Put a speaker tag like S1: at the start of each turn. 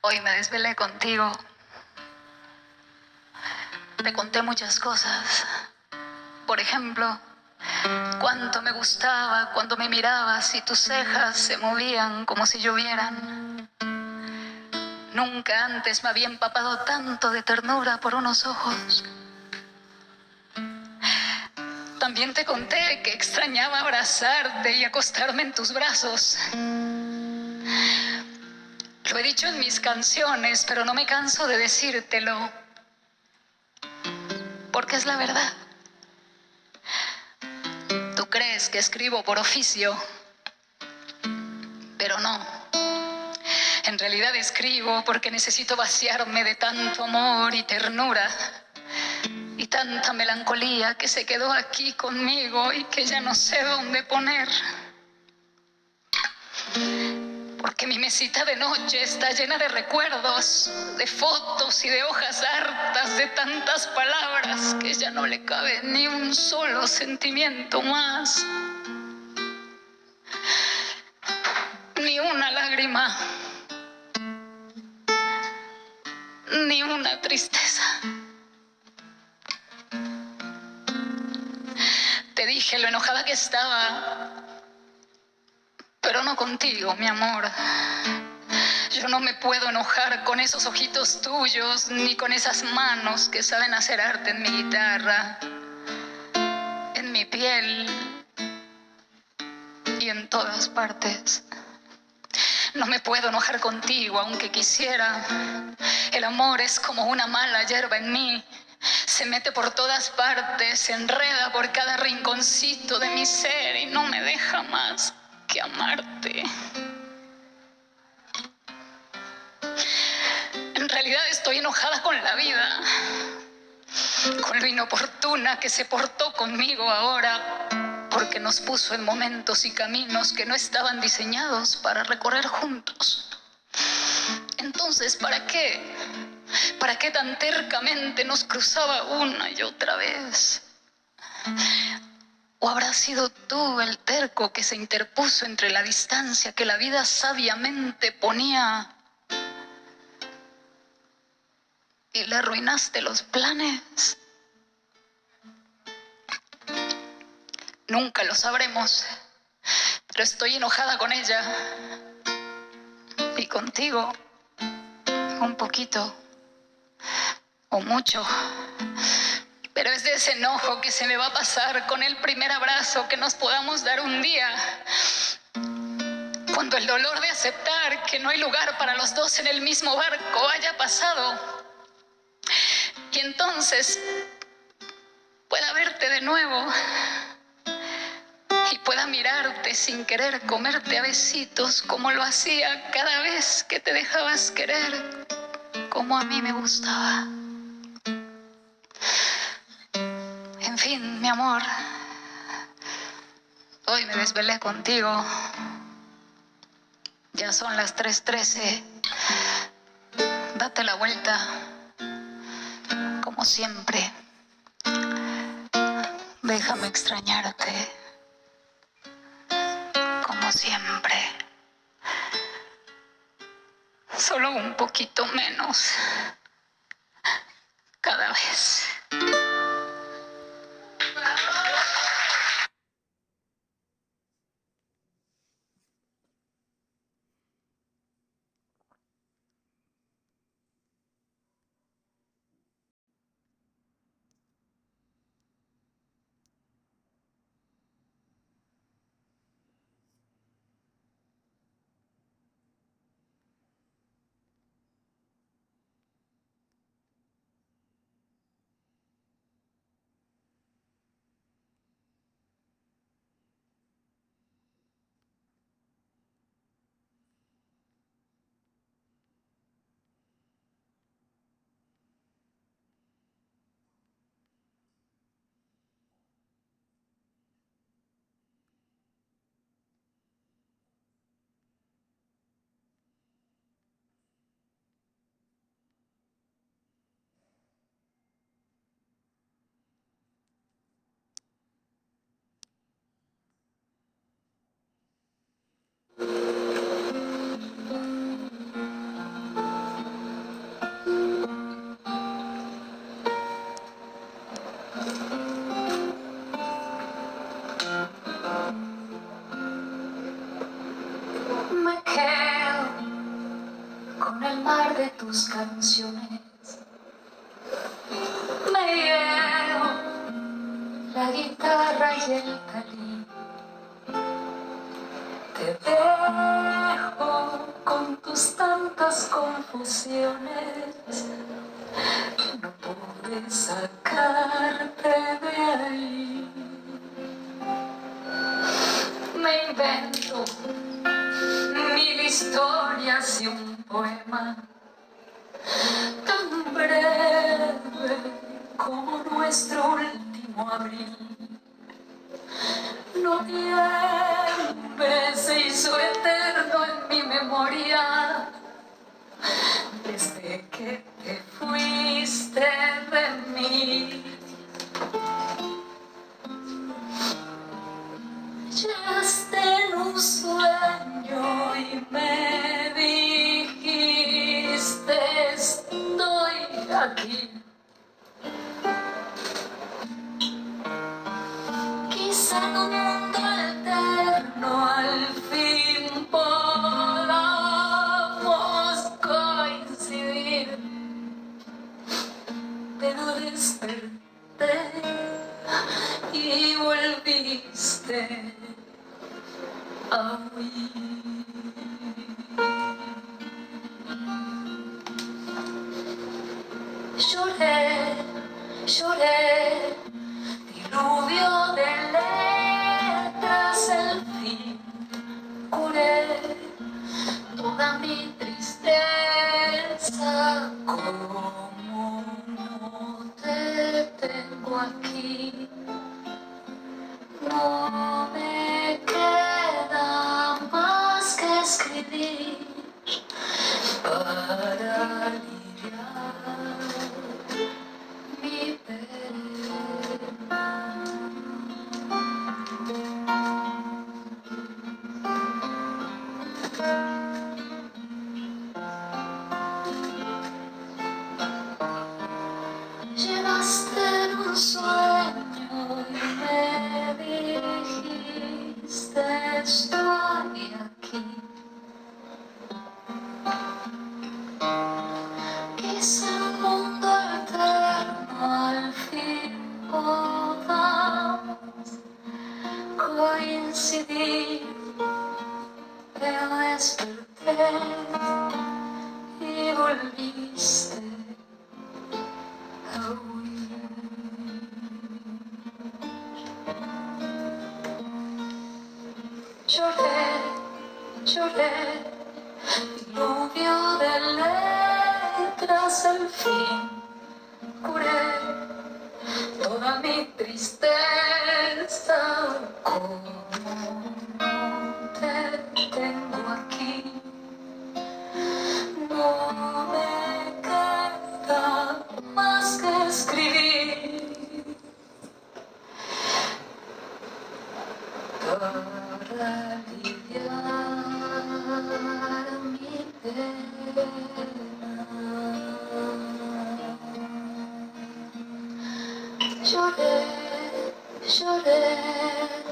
S1: Hoy me desvelé contigo. Te conté muchas cosas. Por ejemplo, cuánto me gustaba cuando me mirabas y tus cejas se movían como si llovieran. Nunca antes me había empapado tanto de ternura por unos ojos. También te conté que extrañaba abrazarte y acostarme en tus brazos. He dicho en mis canciones, pero no me canso de decírtelo, porque es la verdad. Tú crees que escribo por oficio, pero no. En realidad escribo porque necesito vaciarme de tanto amor y ternura y tanta melancolía que se quedó aquí conmigo y que ya no sé dónde poner. Porque mi mesita de noche está llena de recuerdos, de fotos y de hojas hartas de tantas palabras que ya no le cabe ni un solo sentimiento más. Ni una lágrima. Ni una tristeza. Te dije lo enojada que estaba, no contigo, mi amor. Yo no me puedo enojar con esos ojitos tuyos, ni con esas manos que saben hacer arte en mi guitarra, en mi piel y en todas partes. No me puedo enojar contigo, aunque quisiera. El amor es como una mala hierba en mí se mete por todas partes, se enreda por cada rinconcito de mi ser y no me deja más que amarte. En realidad estoy enojada con la vida, con lo inoportuna que se portó conmigo ahora, porque nos puso en momentos y caminos que no estaban diseñados para recorrer juntos. Entonces, ¿para qué? ¿Para qué tan tercamente nos cruzaba una y otra vez? ¿O habrá sido tú el terco que se interpuso entre la distancia que la vida sabiamente ponía y le arruinaste los planes? Nunca lo sabremos, pero estoy enojada con ella y contigo un poquito o mucho. Pero es de ese enojo que se me va a pasar con el primer abrazo que nos podamos dar un día. Cuando el dolor de aceptar que no hay lugar para los dos en el mismo barco haya pasado. Y entonces pueda verte de nuevo y pueda mirarte sin querer comerte a besitos como lo hacía cada vez que te dejabas querer como a mí me gustaba. Mi amor, hoy me desvelé contigo. Ya son las 3.13. Date la vuelta, como siempre. Déjame extrañarte, como siempre. Solo un poquito menos cada vez. Tus canciones. Me llevo la guitarra y el calí. Te dejo con tus tantas confusiones. No pude sacarte de ahí. Me invento mil historias y un poema nuestro último abril. Noviembre se hizo eterno en mi memoria desde que te fuiste de mí. Llegaste en un sueño y me dijiste estoy aquí. Lloré, lloré, diluvio de letras, el fin curé toda mi tristeza. Como no te tengo aquí, toda mi tristeza pena. Lloré, lloré,